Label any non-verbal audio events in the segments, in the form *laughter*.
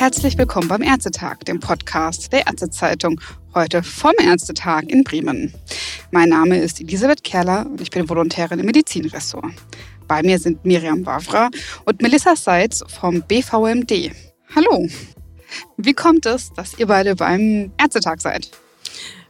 Herzlich willkommen beim Ärztetag, dem Podcast der Ärztezeitung, heute vom Ärztetag in Bremen. Mein Name ist Elisabeth Kerler und ich bin Volontärin im Medizinressort. Bei mir sind Miriam Wavra und Melissa Seitz vom BVMD. Hallo. Wie kommt es, dass ihr beide beim Ärztetag seid?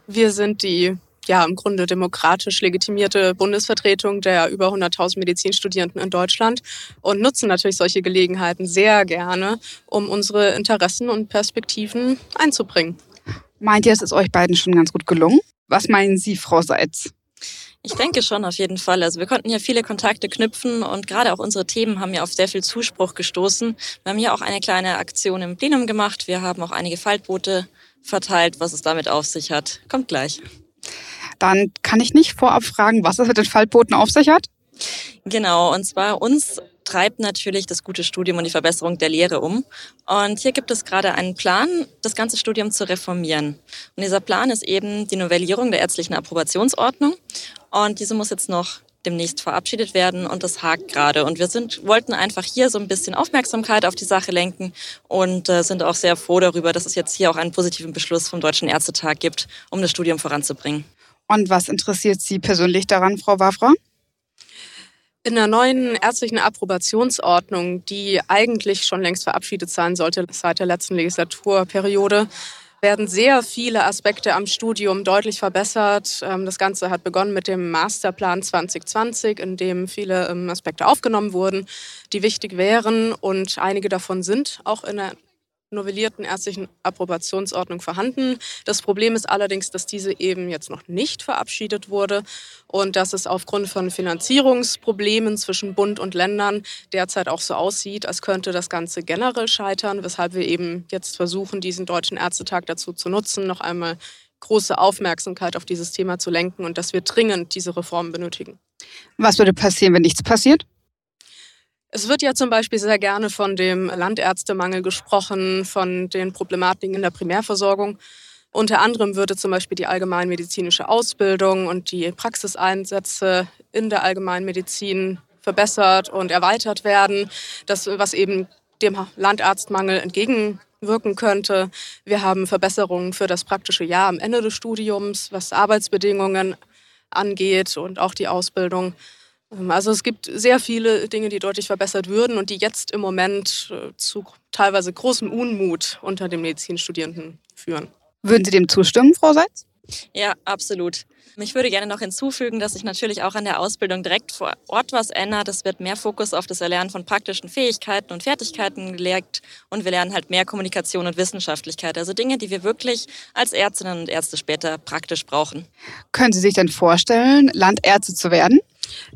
Wir sind die ja im Grunde demokratisch legitimierte Bundesvertretung der über 100.000 Medizinstudierenden in Deutschland und nutzen natürlich solche Gelegenheiten sehr gerne, um unsere Interessen und Perspektiven einzubringen. Meint ihr, es ist euch beiden schon ganz gut gelungen? Was meinen Sie, Frau Seitz? Ich denke schon auf jeden Fall. Also wir konnten ja viele Kontakte knüpfen und gerade auch unsere Themen haben ja auf sehr viel Zuspruch gestoßen. Wir haben hier auch eine kleine Aktion im Plenum gemacht. Wir haben auch einige Faltboote verteilt. Was es damit auf sich hat, kommt gleich. Dann kann ich nicht vorab fragen, was es mit den Faltbooten auf sich hat? Genau, und zwar uns treibt natürlich das gute Studium und die Verbesserung der Lehre um. Und hier gibt es gerade einen Plan, das ganze Studium zu reformieren. Und dieser Plan ist eben die Novellierung der ärztlichen Approbationsordnung. Und diese muss jetzt noch demnächst verabschiedet werden und das hakt gerade. Und wir sind, wollten einfach hier so ein bisschen Aufmerksamkeit auf die Sache lenken und äh, sind auch sehr froh darüber, dass es jetzt hier auch einen positiven Beschluss vom Deutschen Ärztetag gibt, um das Studium voranzubringen. Und was interessiert Sie persönlich daran, Frau Wafra? In der neuen ärztlichen Approbationsordnung, die eigentlich schon längst verabschiedet sein sollte seit der letzten Legislaturperiode, werden sehr viele Aspekte am Studium deutlich verbessert. Ähm, das Ganze hat begonnen mit dem Masterplan 2020, in dem viele ähm, Aspekte aufgenommen wurden, die wichtig wären. Und einige davon sind auch in der novellierten ärztlichen Approbationsordnung vorhanden. Das Problem ist allerdings, dass diese eben jetzt noch nicht verabschiedet wurde und dass es aufgrund von Finanzierungsproblemen zwischen Bund und Ländern derzeit auch so aussieht, als könnte das Ganze generell scheitern, weshalb wir eben jetzt versuchen, diesen Deutschen Ärztetag dazu zu nutzen, noch einmal große Aufmerksamkeit auf dieses Thema zu lenken und dass wir dringend diese Reformen benötigen. Was würde passieren, wenn nichts passiert? Es wird ja zum Beispiel sehr gerne von dem Landärztemangel gesprochen, von den Problematiken in der Primärversorgung. Unter anderem würde zum Beispiel die allgemeinmedizinische Ausbildung und die Praxiseinsätze in der Allgemeinmedizin verbessert und erweitert werden, das, was eben dem Landarztmangel entgegenwirken könnte. Wir haben Verbesserungen für das praktische Jahr am Ende des Studiums, was Arbeitsbedingungen angeht und auch die Ausbildung. Ähm, also es gibt sehr viele Dinge, die deutlich verbessert würden und die jetzt im Moment äh, zu teilweise großem Unmut unter den Medizinstudierenden führen. Würden Sie dem zustimmen, Frau Seitz? Ja, absolut. Ich würde gerne noch hinzufügen, dass sich natürlich auch an der Ausbildung direkt vor Ort was ändert. Es wird mehr Fokus auf das Erlernen von praktischen Fähigkeiten und Fertigkeiten gelegt und wir lernen halt mehr Kommunikation und Wissenschaftlichkeit. Also Dinge, die wir wirklich als Ärztinnen und Ärzte später praktisch brauchen. Können Sie sich denn vorstellen, Landärzte zu werden?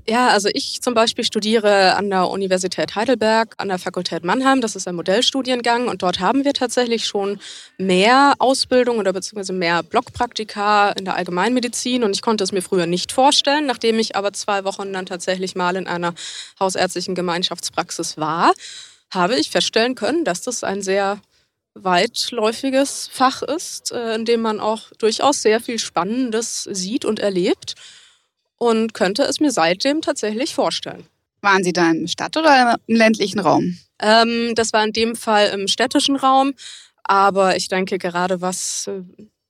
Ja, also ich zum Beispiel studiere an der Universität Heidelberg, an der Fakultät Mannheim. Das ist ein Modellstudiengang und dort haben wir tatsächlich schon mehr Ausbildung oder beziehungsweise mehr Blockpraktika in der Allgemeinmedizin und ich konnte es mir früher nicht vorstellen. Nachdem ich aber zwei Wochen dann tatsächlich mal in einer hausärztlichen Gemeinschaftspraxis war, habe ich feststellen können, dass das ein sehr weitläufiges Fach ist, äh, in dem man auch durchaus sehr viel Spannendes sieht und erlebt und könnte es mir seitdem tatsächlich vorstellen. Waren Sie da im Stadt- oder im ländlichen Raum? Ähm, das war in dem Fall im städtischen Raum, aber ich denke gerade was äh,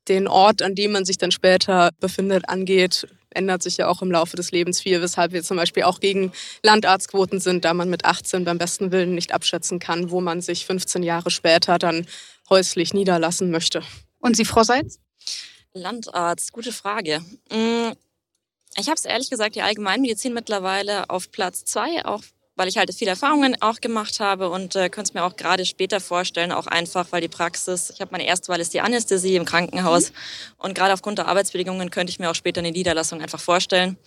den Ort, an dem man sich dann später befindet, angeht, ändert sich ja auch im Laufe des Lebens viel, weshalb wir zum Beispiel auch gegen Landarztquoten sind, da man mit 18 beim besten Willen nicht abschätzen kann, wo man sich 15 Jahre später dann häuslich niederlassen möchte. Und Sie, Frau Seitz? Landarzt, gute Frage. Mm, ich habe es ehrlich gesagt die Allgemeinmedizin mittlerweile auf Platz zwei, auch weil ich halt viele Erfahrungen auch gemacht habe und äh, könnte es mir auch gerade später vorstellen, auch einfach, weil die Praxis, ich habe meine erste Wahl ist die Anästhesie im Krankenhaus mhm. und gerade aufgrund der Arbeitsbedingungen könnte ich mir auch später eine Niederlassung einfach vorstellen.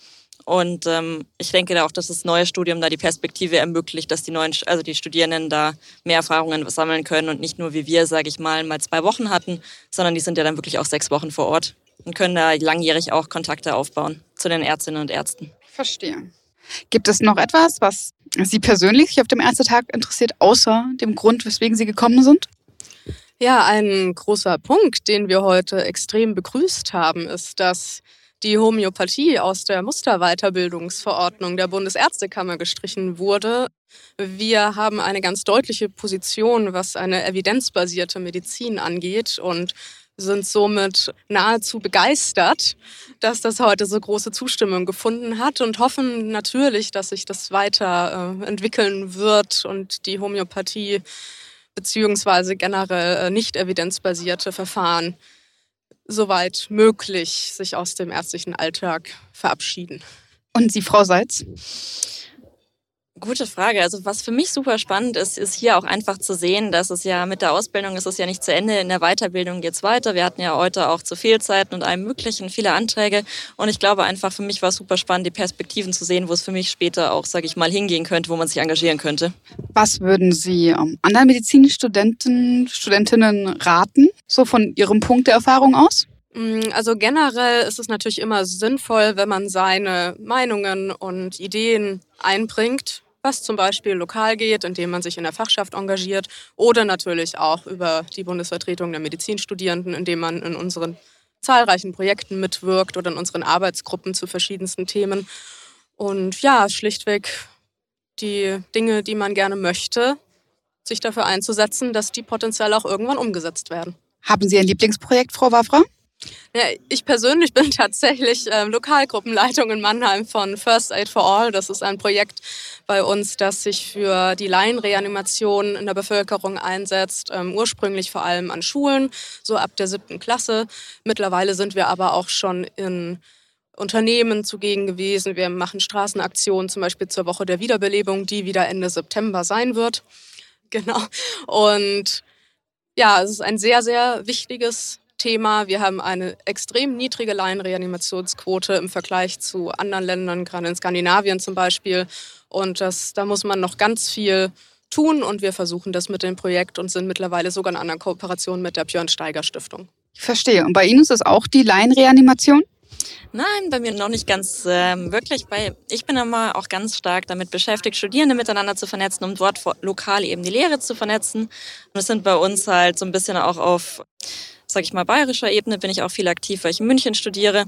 Und ähm, ich denke da auch, dass das neue Studium da die Perspektive ermöglicht, dass die neuen, also die Studierenden da mehr Erfahrungen sammeln können und nicht nur wie wir, sage ich mal, mal zwei Wochen hatten, sondern die sind ja dann wirklich auch sechs Wochen vor Ort und können da langjährig auch Kontakte aufbauen zu den Ärztinnen und Ärzten. Verstehe. Gibt es noch etwas, was Sie persönlich auf dem Ärztetag interessiert, außer dem Grund, weswegen Sie gekommen sind? Ja, ein großer Punkt, den wir heute extrem begrüßt haben, ist, dass die Homöopathie aus der Musterweiterbildungsverordnung der Bundesärztekammer gestrichen wurde. Wir haben eine ganz deutliche Position, was eine evidenzbasierte Medizin angeht und sind somit nahezu begeistert, dass das heute so große Zustimmung gefunden hat und hoffen natürlich, dass sich das weiter äh, entwickeln wird und die Homöopathie beziehungsweise generell äh, nicht evidenzbasierte Verfahren soweit möglich sich aus dem ärztlichen Alltag verabschieden. Und Sie, Frau Seitz? Gute Frage. Also was für mich super spannend ist, ist hier auch einfach zu sehen, dass es ja mit der Ausbildung ist es ja nicht zu Ende. In der Weiterbildung geht's weiter. Wir hatten ja heute auch zu Fehlzeiten und allem Möglichen, viele Anträge. Und ich glaube einfach, für mich war es super spannend, die Perspektiven zu sehen, wo es für mich später auch, sage ich mal, hingehen könnte, wo man sich engagieren könnte. Was würden Sie ähm, anderen Medizinstudenten, Studentinnen raten, so von Ihrem Punkt der Erfahrung aus? Mm, also generell ist es natürlich immer sinnvoll, wenn man seine Meinungen und Ideen einbringt was zum Beispiel lokal geht, indem man sich in der Fachschaft engagiert oder natürlich auch über die Bundesvertretung der Medizinstudierenden, indem man in unseren zahlreichen Projekten mitwirkt oder in unseren Arbeitsgruppen zu verschiedensten Themen. Und ja, schlichtweg die Dinge, die man gerne möchte, sich dafür einzusetzen, dass die potenziell auch irgendwann umgesetzt werden. Haben Sie ein Lieblingsprojekt, Frau Wafra? Ja, ich persönlich *laughs* bin tatsächlich äh, Lokalgruppenleitung in Mannheim von First Aid for All. Das ist ein Projekt bei uns, das sich für die Laienreanimation in der Bevölkerung einsetzt, ähm, ursprünglich vor allem an Schulen, so ab der siebten Klasse. Mittlerweile sind wir aber auch schon in Unternehmen zugegen gewesen. Wir machen Straßenaktionen, zum Beispiel zur Woche der Wiederbelebung, die wieder Ende September sein wird. *laughs* Genau. Und ja, es ist ein sehr, sehr wichtiges Thema. Wir haben eine extrem niedrige Laienreanimationsquote im Vergleich zu anderen Ländern, gerade in Skandinavien zum Beispiel. Und das, da muss man noch ganz viel tun und wir versuchen das mit dem Projekt und sind mittlerweile sogar in einer Kooperation mit der Björn Steiger Stiftung. Ich verstehe. Und bei Ihnen ist es auch die Laienreanimation? Nein, bei mir noch nicht ganz ähm, wirklich. Bei, ich bin immer auch ganz stark damit beschäftigt, Studierende miteinander zu vernetzen, um dort lokal eben die Lehre zu vernetzen. Und es sind bei uns halt so ein bisschen auch auf sage ich mal, bayerischer Ebene bin ich auch viel aktiv, weil ich in München studiere.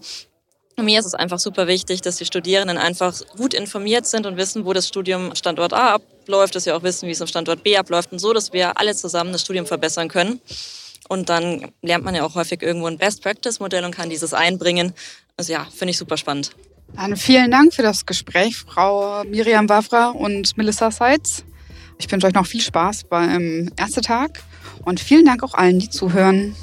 Und mir ist es einfach super wichtig, dass die Studierenden einfach gut informiert sind und wissen, wo das Studium Standort A abläuft, dass sie auch wissen, wie es am Standort B abläuft und so, dass wir alle zusammen das Studium verbessern können. Und dann lernt man ja auch häufig irgendwo ein Best-Practice-Modell und kann dieses einbringen. Also ja, finde ich super spannend. Dann vielen Dank für das Gespräch, Frau Miriam Wavra und Melissa Seitz. Ich wünsche euch noch viel Spaß beim Ärztetag und vielen Dank auch allen, die zuhören.